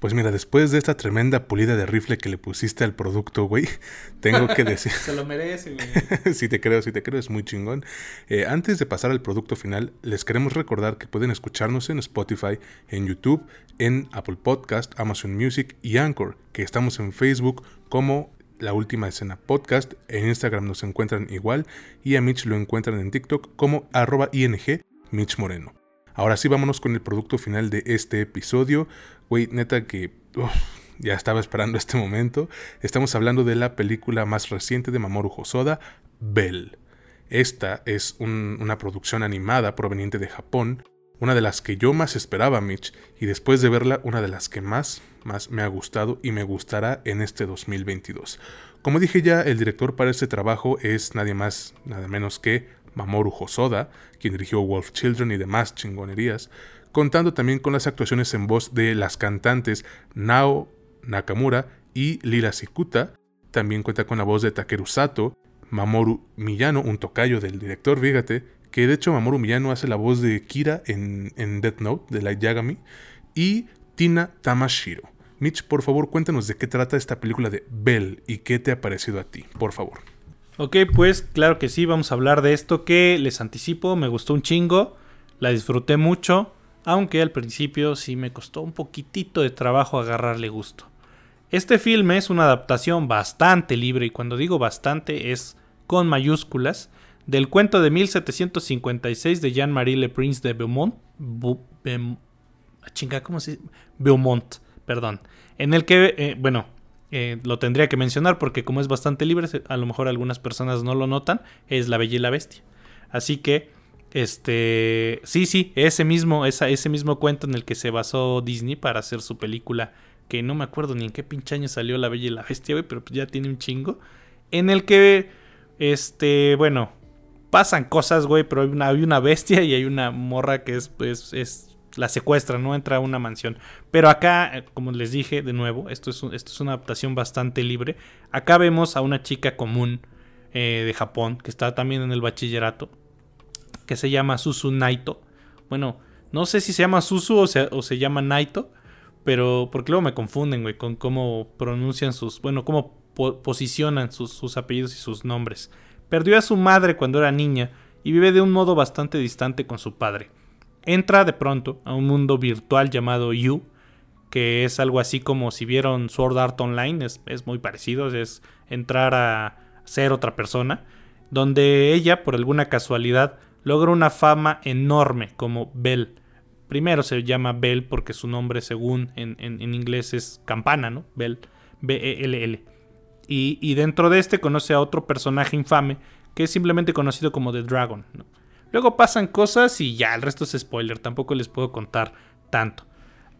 Pues mira, después de esta tremenda pulida de rifle que le pusiste al producto, güey, tengo que decir... Se lo merece, güey. sí te creo, sí te creo, es muy chingón. Eh, antes de pasar al producto final, les queremos recordar que pueden escucharnos en Spotify, en YouTube, en Apple Podcast, Amazon Music y Anchor, que estamos en Facebook como La Última Escena Podcast, en Instagram nos encuentran igual y a Mitch lo encuentran en TikTok como arroba ing Mitch Moreno. Ahora sí, vámonos con el producto final de este episodio. Güey, neta que ya estaba esperando este momento. Estamos hablando de la película más reciente de Mamoru Hosoda, Bell. Esta es una producción animada proveniente de Japón, una de las que yo más esperaba, Mitch, y después de verla, una de las que más, más me ha gustado y me gustará en este 2022. Como dije ya, el director para este trabajo es nadie más, nada menos que Mamoru Hosoda, quien dirigió Wolf Children y demás chingonerías, contando también con las actuaciones en voz de las cantantes Nao Nakamura y Lila Sikuta. También cuenta con la voz de Takeru Sato, Mamoru Miyano, un tocayo del director, fíjate, que de hecho Mamoru Miyano hace la voz de Kira en, en Death Note, de Light Yagami, y Tina Tamashiro. Mitch, por favor, cuéntanos de qué trata esta película de Bell y qué te ha parecido a ti, por favor. Ok, pues claro que sí, vamos a hablar de esto que les anticipo, me gustó un chingo, la disfruté mucho, aunque al principio sí me costó un poquitito de trabajo agarrarle gusto. Este filme es una adaptación bastante libre, y cuando digo bastante es con mayúsculas, del cuento de 1756 de Jean-Marie Le Prince de Beaumont. chinga, ¿cómo se dice? Beaumont, perdón. En el que, eh, bueno, eh, lo tendría que mencionar porque como es bastante libre, a lo mejor algunas personas no lo notan, es La Bella y la Bestia. Así que, este, sí, sí, ese mismo, ese mismo cuento en el que se basó Disney para hacer su película, que no me acuerdo ni en qué pinche año salió La Bella y la Bestia, güey, pero ya tiene un chingo, en el que, este, bueno, pasan cosas, güey, pero hay una, hay una bestia y hay una morra que es, pues, es la secuestra, no entra a una mansión. Pero acá, eh, como les dije de nuevo, esto es, esto es una adaptación bastante libre. Acá vemos a una chica común eh, de Japón que está también en el bachillerato, que se llama Susu Naito. Bueno, no sé si se llama Susu o se, llama Naito, pero porque luego me confunden, güey, con cómo pronuncian sus, bueno, cómo posicionan sus, sus apellidos y sus nombres. Perdió a su madre cuando era niña y vive de un modo bastante distante con su padre entra de pronto a un mundo virtual llamado You, que es algo así como si vieron Sword Art Online, es, muy parecido, es entrar a ser otra persona, donde ella, por alguna casualidad, logra una fama enorme como Bell. Primero se llama Bell porque su nombre, según en, inglés, es campana, ¿no? Bell, B-E-L-L. Y, y, dentro de este conoce a otro personaje infame que es simplemente conocido como The Dragon. Luego pasan cosas y ya, el resto es spoiler, tampoco les puedo contar tanto.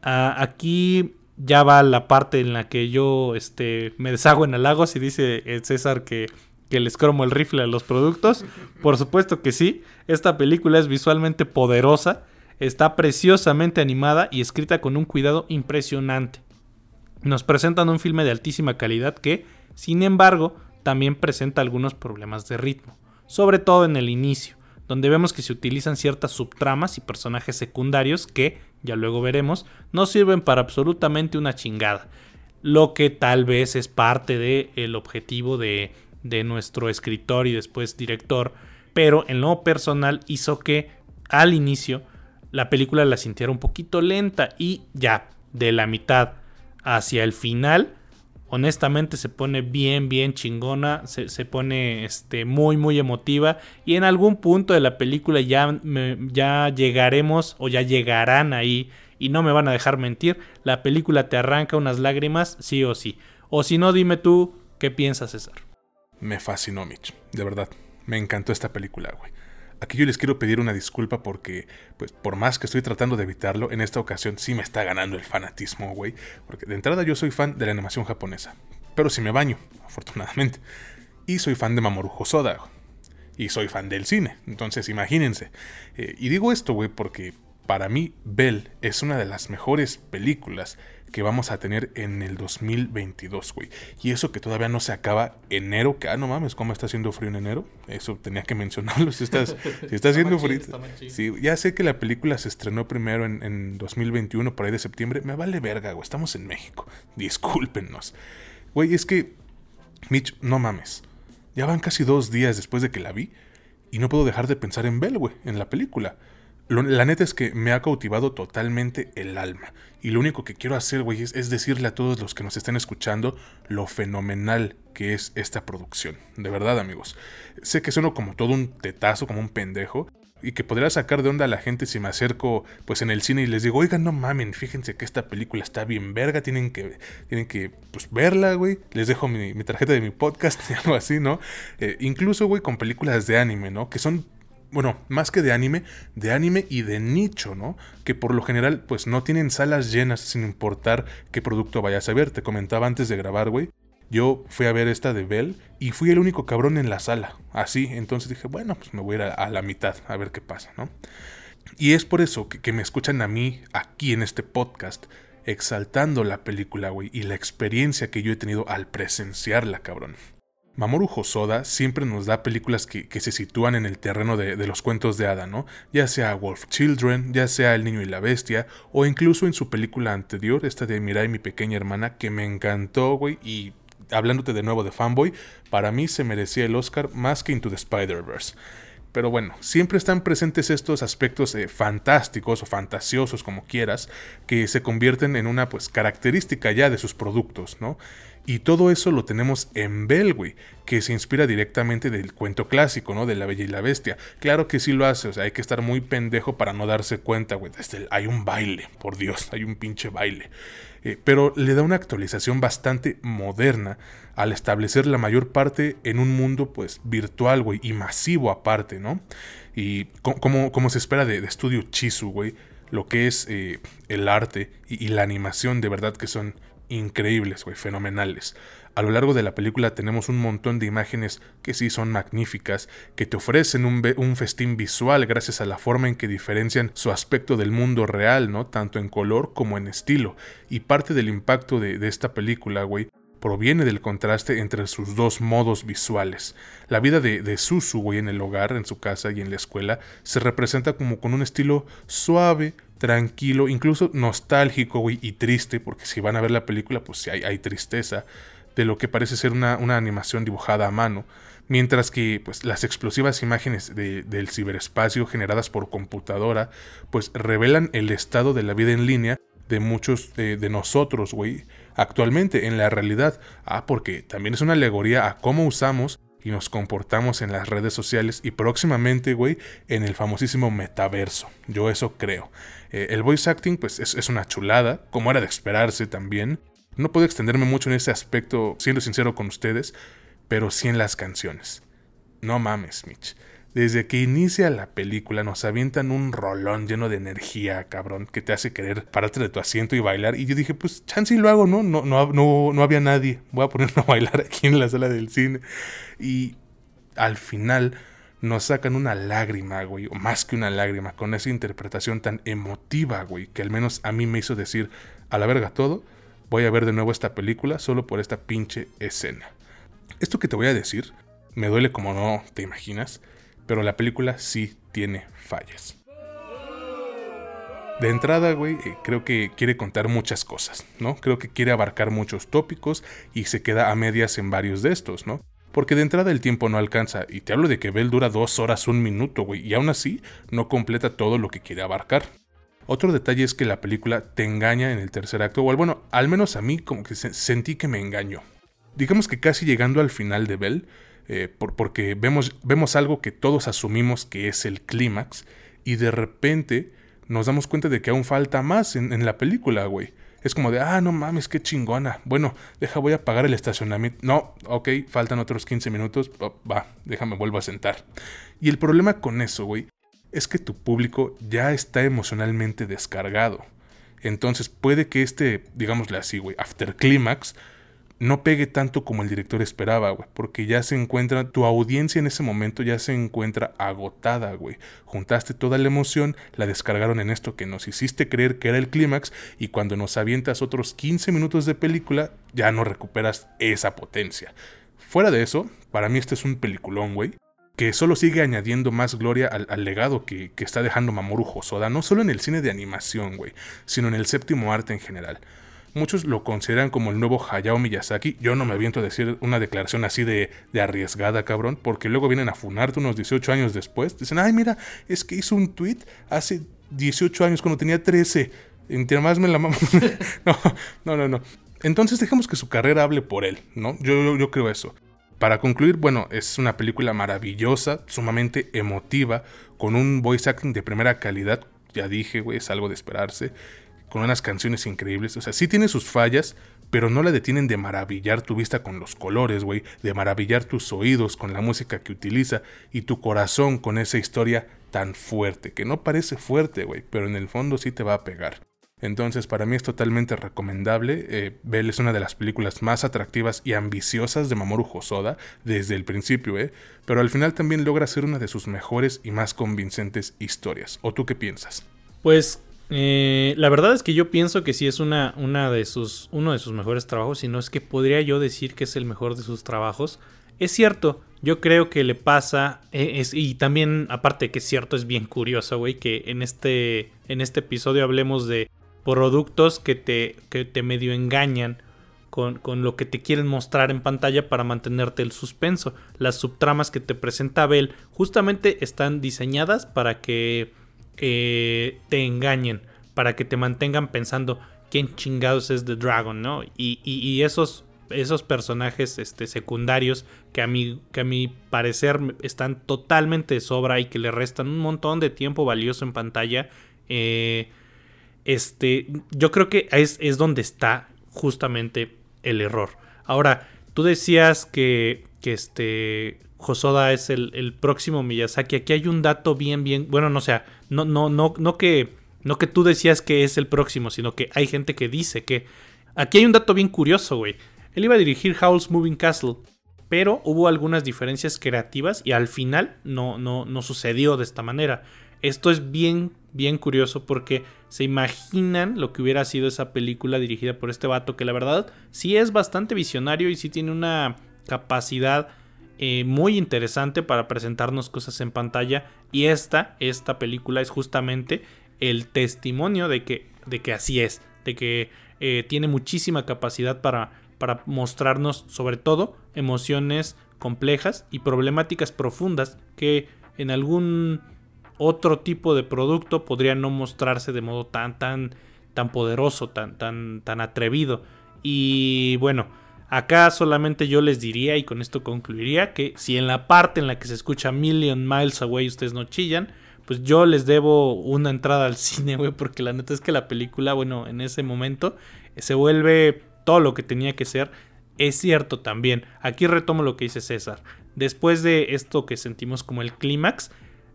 Ah, aquí ya va la parte en la que yo este, me deshago en halagos y dice el César que, que les cromo el rifle a los productos. Por supuesto que sí, esta película es visualmente poderosa, está preciosamente animada y escrita con un cuidado impresionante. Nos presentan un filme de altísima calidad que, sin embargo, también presenta algunos problemas de ritmo, sobre todo en el inicio donde vemos que se utilizan ciertas subtramas y personajes secundarios que, ya luego veremos, no sirven para absolutamente una chingada. Lo que tal vez es parte del objetivo de, de nuestro escritor y después director, pero en lo personal hizo que al inicio la película la sintiera un poquito lenta y ya de la mitad hacia el final honestamente se pone bien, bien chingona, se, pone este, muy, muy emotiva y en algún punto de la película ya, ya llegaremos o ya llegarán ahí y no me van a dejar mentir, la película te arranca unas lágrimas, sí o sí. O si no, dime tú, ¿qué piensas, César? Me fascinó, Mitch, de verdad, me encantó esta película, güey. Aquí yo les quiero pedir una disculpa porque, pues, por más que estoy tratando de evitarlo, en esta ocasión sí me está ganando el fanatismo, güey. Porque de entrada yo soy fan de la animación japonesa. Pero sí me baño, afortunadamente. Y soy fan de Mamoru Hosoda. Y soy fan del cine. Entonces, imagínense. Eh, y digo esto, güey, porque para mí Bell es una de las mejores películas que vamos a tener en el 2022, güey. Y eso que todavía no se acaba enero, que, ah, no mames, ¿cómo está haciendo frío en enero? Eso tenía que mencionarlo, si, estás, si está haciendo frío. Sí, ya sé que la película se estrenó primero en, en 2021, por ahí de septiembre. Me vale verga, güey, estamos en México. Discúlpenos. Güey, es que, Mitch, no mames. Ya van casi dos días después de que la vi y no puedo dejar de pensar en Bell, güey, en la película la neta es que me ha cautivado totalmente el alma. Y lo único que quiero hacer, güey, es, decirle a todos los que nos estén escuchando lo fenomenal que es esta producción. De verdad, amigos. Sé que sueno como todo un tetazo, como un pendejo. Y que podría sacar de onda a la gente si me acerco pues en el cine y les digo, oigan, no mamen, fíjense que esta película está bien verga, tienen que, tienen que pues, verla, güey. Les dejo mi, tarjeta de mi podcast y algo así, ¿no? Eh, incluso, güey, con películas de anime, ¿no? Que son bueno, más que de anime, de anime y de nicho, ¿no? Que por lo general, pues no tienen salas llenas sin importar qué producto vayas a ver. Te comentaba antes de grabar, güey. Yo fui a ver esta de Bell y fui el único cabrón en la sala. Así, entonces dije, bueno, pues me voy a ir a, la mitad a ver qué pasa, ¿no? Y es por eso que, que me escuchan a mí aquí en este podcast exaltando la película, güey, y la experiencia que yo he tenido al presenciarla, cabrón. Mamoru Hosoda siempre nos da películas que, se sitúan en el terreno de, los cuentos de hada, ¿no? Ya sea Wolf Children, ya sea El Niño y la Bestia, o incluso en su película anterior, esta de Mirai, mi pequeña hermana, que me encantó, güey, y hablándote de nuevo de fanboy, para mí se merecía el Oscar más que Into the Spider-Verse. Pero bueno, siempre están presentes estos aspectos eh, fantásticos o fantasiosos, como quieras, que se convierten en una pues característica ya de sus productos, ¿no? Y todo eso lo tenemos en Bell, güey, que se inspira directamente del cuento clásico, ¿no? De la Bella y la Bestia. Claro que sí lo hace, o sea, hay que estar muy pendejo para no darse cuenta, güey. Hay un baile, por Dios, hay un pinche baile. Eh, pero le da una actualización bastante moderna al establecer la mayor parte en un mundo, pues, virtual, güey, y masivo aparte, ¿no? Y como, se espera de, de estudio Chisu, güey, lo que es eh, el arte y, y la animación de verdad que son increíbles, güey, fenomenales. A lo largo de la película tenemos un montón de imágenes que sí son magníficas, que te ofrecen un, festín visual gracias a la forma en que diferencian su aspecto del mundo real, ¿no? Tanto en color como en estilo. Y parte del impacto de, esta película, güey, proviene del contraste entre sus dos modos visuales. La vida de, de Susu, güey, en el hogar, en su casa y en la escuela, se representa como con un estilo suave, tranquilo, incluso nostálgico, güey, y triste, porque si van a ver la película, pues sí hay, tristeza, de lo que parece ser una, animación dibujada a mano, mientras que pues, las explosivas imágenes del ciberespacio generadas por computadora, pues revelan el estado de la vida en línea de muchos de, de nosotros, güey, actualmente en la realidad. Ah, porque también es una alegoría a cómo usamos y nos comportamos en las redes sociales y próximamente, güey, en el famosísimo metaverso. Yo eso creo. Eh, el voice acting, pues es, una chulada, como era de esperarse también. No puedo extenderme mucho en ese aspecto, siendo sincero con ustedes, pero sí en las canciones. No mames, Mitch. Desde que inicia la película nos avientan un rolón lleno de energía, cabrón, que te hace querer pararte de tu asiento y bailar. Y yo dije, pues chance y lo hago, ¿no? No, no, no, no había nadie. Voy a ponerme a bailar aquí en la sala del cine. Y al final nos sacan una lágrima, güey, o más que una lágrima, con esa interpretación tan emotiva, güey, que al menos a mí me hizo decir, a la verga todo, voy a ver de nuevo esta película solo por esta pinche escena. Esto que te voy a decir, me duele como no te imaginas, pero la película sí tiene fallas. De entrada, güey, eh, creo que quiere contar muchas cosas, ¿no? Creo que quiere abarcar muchos tópicos y se queda a medias en varios de estos, ¿no? Porque de entrada el tiempo no alcanza, y te hablo de que Bell dura dos horas un minuto, güey, y aún así no completa todo lo que quiere abarcar. Otro detalle es que la película te engaña en el tercer acto, o bueno, al menos a mí como que sentí que me engañó. Digamos que casi llegando al final de Bell, eh, porque vemos, vemos algo que todos asumimos que es el clímax, y de repente nos damos cuenta de que aún falta más en, en la película, güey. Es como de, ah, no mames, qué chingona. Bueno, deja, voy a pagar el estacionamiento. No, ok, faltan otros 15 minutos. Oh, va, déjame, vuelvo a sentar. Y el problema con eso, güey, es que tu público ya está emocionalmente descargado. Entonces puede que este, digámosle así, güey, after clímax no pegue tanto como el director esperaba, güey, porque ya se encuentra, tu audiencia en ese momento ya se encuentra agotada, güey. Juntaste toda la emoción, la descargaron en esto que nos hiciste creer que era el clímax y cuando nos avientas otros 15 minutos de película, ya no recuperas esa potencia. Fuera de eso, para mí este es un peliculón, güey, que solo sigue añadiendo más gloria al, legado que, que, está dejando Mamoru Hosoda, no solo en el cine de animación, güey, sino en el séptimo arte en general. Muchos lo consideran como el nuevo Hayao Miyazaki. Yo no me aviento a decir una declaración así de, arriesgada, cabrón, porque luego vienen a funarte unos 18 años después. Dicen, ay, mira, es que hizo un tweet hace 18 años cuando tenía 13. Entre más me la no, no, no, no. Entonces dejemos que su carrera hable por él, ¿no? Yo, yo, creo eso. Para concluir, bueno, es una película maravillosa, sumamente emotiva, con un voice acting de primera calidad. Ya dije, güey, es algo de esperarse con unas canciones increíbles. O sea, sí tiene sus fallas, pero no la detienen de maravillar tu vista con los colores, güey, de maravillar tus oídos con la música que utiliza y tu corazón con esa historia tan fuerte, que no parece fuerte, güey, pero en el fondo sí te va a pegar. Entonces, para mí es totalmente recomendable. Eh, Bell es una de las películas más atractivas y ambiciosas de Mamoru Hosoda desde el principio, ¿eh? Pero al final también logra ser una de sus mejores y más convincentes historias. ¿O tú qué piensas? Pues eh, la verdad es que yo pienso que sí es una, una de sus, uno de sus mejores trabajos, si no es que podría yo decir que es el mejor de sus trabajos. Es cierto, yo creo que le pasa, e, y también aparte que es cierto, es bien curioso, güey, que en este, en este episodio hablemos de productos que te, que te medio engañan con, con, lo que te quieren mostrar en pantalla para mantenerte el suspenso. Las subtramas que te presenta Bell justamente están diseñadas para que te engañen, para que te mantengan pensando quién chingados es The Dragon, ¿no? Y, esos esos personajes este, secundarios que a, mí, que a mi parecer están totalmente de sobra y que le restan un montón de tiempo valioso en pantalla. Eh, este, yo creo que es, es donde está justamente el error. Ahora, tú decías que, que este, Hosoda es el, próximo Miyazaki. Aquí hay un dato bien, bien, bueno, no sea, no, no, no, no que, no que tú decías que es el próximo, sino que hay gente que dice que. Aquí hay un dato bien curioso, güey. Él iba a dirigir Howl's Moving Castle, pero hubo algunas diferencias creativas y al final no, no, no sucedió de esta manera. Esto es bien, bien curioso porque se imaginan lo que hubiera sido esa película dirigida por este vato que la verdad sí es bastante visionario y sí tiene una capacidad eh, muy interesante para presentarnos cosas en pantalla. Y esta, esta película es justamente el testimonio de que, de que así es, de que eh, tiene muchísima capacidad para, para mostrarnos sobre todo emociones complejas y problemáticas profundas que en algún otro tipo de producto podría no mostrarse de modo tan tan tan poderoso, tan tan tan atrevido. Y bueno, Acá solamente yo les diría, y con esto concluiría, que si en la parte en la que se escucha Million Miles Away ustedes no chillan, pues yo les debo una entrada al cine, güey, porque la neta es que la película, bueno, en ese momento se vuelve todo lo que tenía que ser. Es cierto también, aquí retomo lo que dice César. Después de esto que sentimos como el clímax,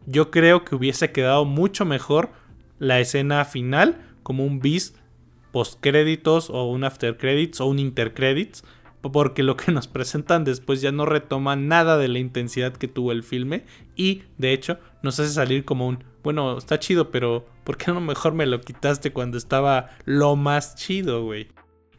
yo creo que hubiese quedado mucho mejor la escena final como un bis post créditos o un after credits o un inter credits porque lo que nos presentan después ya no retoma nada de la intensidad que tuvo el filme y de hecho nos hace salir como un, bueno, está chido, pero ¿por qué no mejor me lo quitaste cuando estaba lo más chido, güey?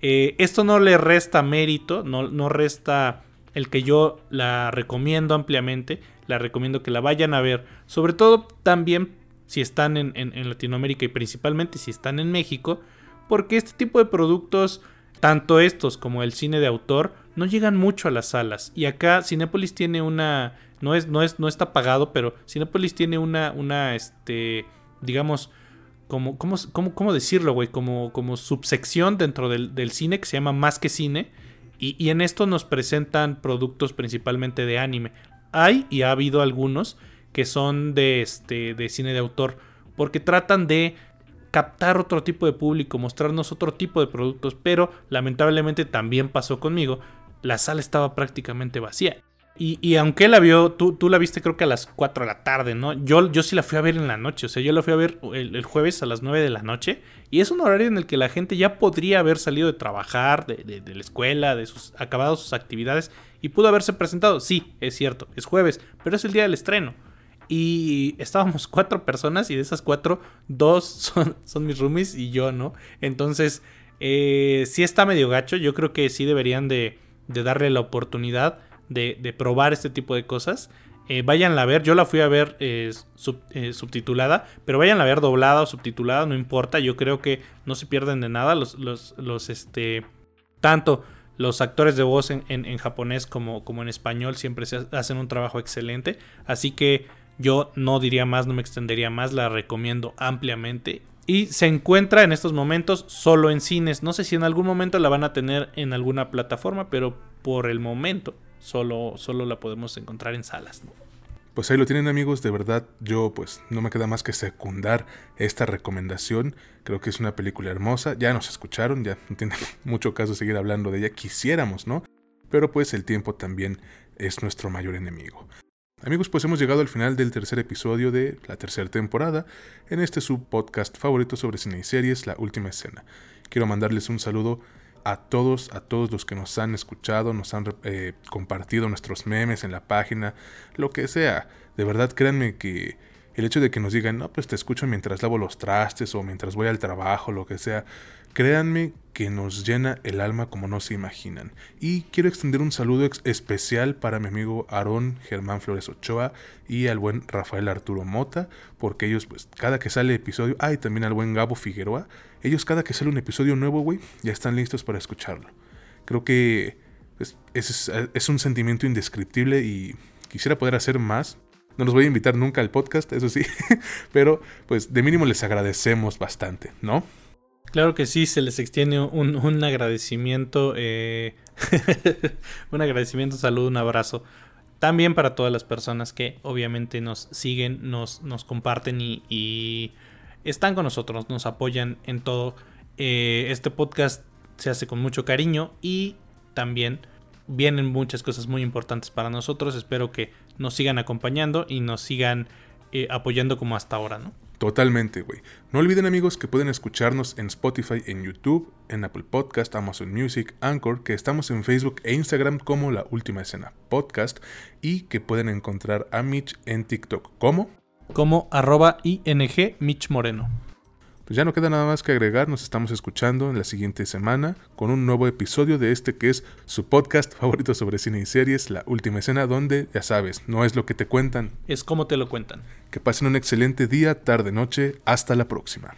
Eh, esto no le resta mérito, no, no resta el que yo la recomiendo ampliamente, la recomiendo que la vayan a ver, sobre todo también si están en, Latinoamérica y principalmente si están en México, porque este tipo de productos tanto estos como el cine de autor no llegan mucho a las salas. Y acá Cinepolis tiene una. No es, no es, no está pagado, pero Cinepolis tiene una. una este. digamos. Como, ¿cómo, cómo, decirlo, güey? Como, como subsección dentro del, cine que se llama Más que Cine. Y en esto nos presentan productos principalmente de anime. Hay y ha habido algunos que son de, este, de cine de autor. Porque tratan de captar otro tipo de público, mostrarnos otro tipo de productos, pero lamentablemente también pasó conmigo, la sala estaba prácticamente vacía. Y, aunque la vio, tú, tú, la viste creo que a las 4 de la tarde, ¿no? Yo, yo sí la fui a ver en la noche, o sea, yo la fui a ver el, jueves a las 9 de la noche, y es un horario en el que la gente ya podría haber salido de trabajar, de, de la escuela, de sus acabado sus actividades, y pudo haberse presentado. Sí, es cierto, es jueves, pero es el día del estreno. Y estábamos cuatro personas y de esas cuatro, dos son, son mis roomies y yo, ¿no? Entonces, eh, sí está medio gacho. Yo creo que sí deberían de, darle la oportunidad de, probar este tipo de cosas. Eh, váyanla a ver, yo la fui a ver eh, eh, subtitulada, pero váyanla a ver doblada o subtitulada, no importa, yo creo que no se pierden de nada los, los, este, tanto los actores de voz en, japonés como, como en español siempre hacen un trabajo excelente, así que yo no diría más, no me extendería más, la recomiendo ampliamente. Y se encuentra en estos momentos solo en cines. No sé si en algún momento la van a tener en alguna plataforma, pero por el momento solo, solo la podemos encontrar en salas. Pues ahí lo tienen amigos, de verdad yo pues no me queda más que secundar esta recomendación. Creo que es una película hermosa, ya nos escucharon, ya no tiene mucho caso seguir hablando de ella, quisiéramos, ¿no? Pero pues el tiempo también es nuestro mayor enemigo. Amigos, pues hemos llegado al final del tercer episodio de la tercera temporada en este subpodcast favorito sobre cine y series, La Última Escena. Quiero mandarles un saludo a todos, a todos los que nos han escuchado, nos han eh, compartido nuestros memes en la página, lo que sea. De verdad, créanme que el hecho de que nos digan, no, pues te escucho mientras lavo los trastes o mientras voy al trabajo, lo que sea, Créanme que nos llena el alma como no se imaginan. Y quiero extender un saludo especial para mi amigo Aarón Germán Flores Ochoa y al buen Rafael Arturo Mota, porque ellos, pues, cada que sale episodio, ah, y también al buen Gabo Figueroa, ellos cada que sale un episodio nuevo, güey, ya están listos para escucharlo. Creo que pues, es, es un sentimiento indescriptible y quisiera poder hacer más, no los voy a invitar nunca al podcast, eso sí, pero pues de mínimo les agradecemos bastante, ¿no? Claro que sí, se les extiende un, un agradecimiento, eh, un agradecimiento, salud, un abrazo. También para todas las personas que obviamente nos siguen, nos, nos comparten y, están con nosotros, nos apoyan en todo. Eh, este podcast se hace con mucho cariño y también vienen muchas cosas muy importantes para nosotros. Espero que nos sigan acompañando y nos sigan eh, apoyando como hasta ahora, ¿no? Totalmente, güey. No olviden amigos que pueden escucharnos en Spotify, en YouTube, en Apple Podcast, Amazon Music, Anchor, que estamos en Facebook e Instagram como La Última Escena Podcast y que pueden encontrar a Mitch en TikTok. ¿Cómo? Como arroba ING Mitch Moreno. Pues ya no queda nada más que agregar, nos estamos escuchando en la siguiente semana con un nuevo episodio de este que es su podcast favorito sobre cine y series, La Última Escena, donde, ya sabes, no es lo que te cuentan. Es como te lo cuentan. Que pasen un excelente día, tarde, noche, hasta la próxima.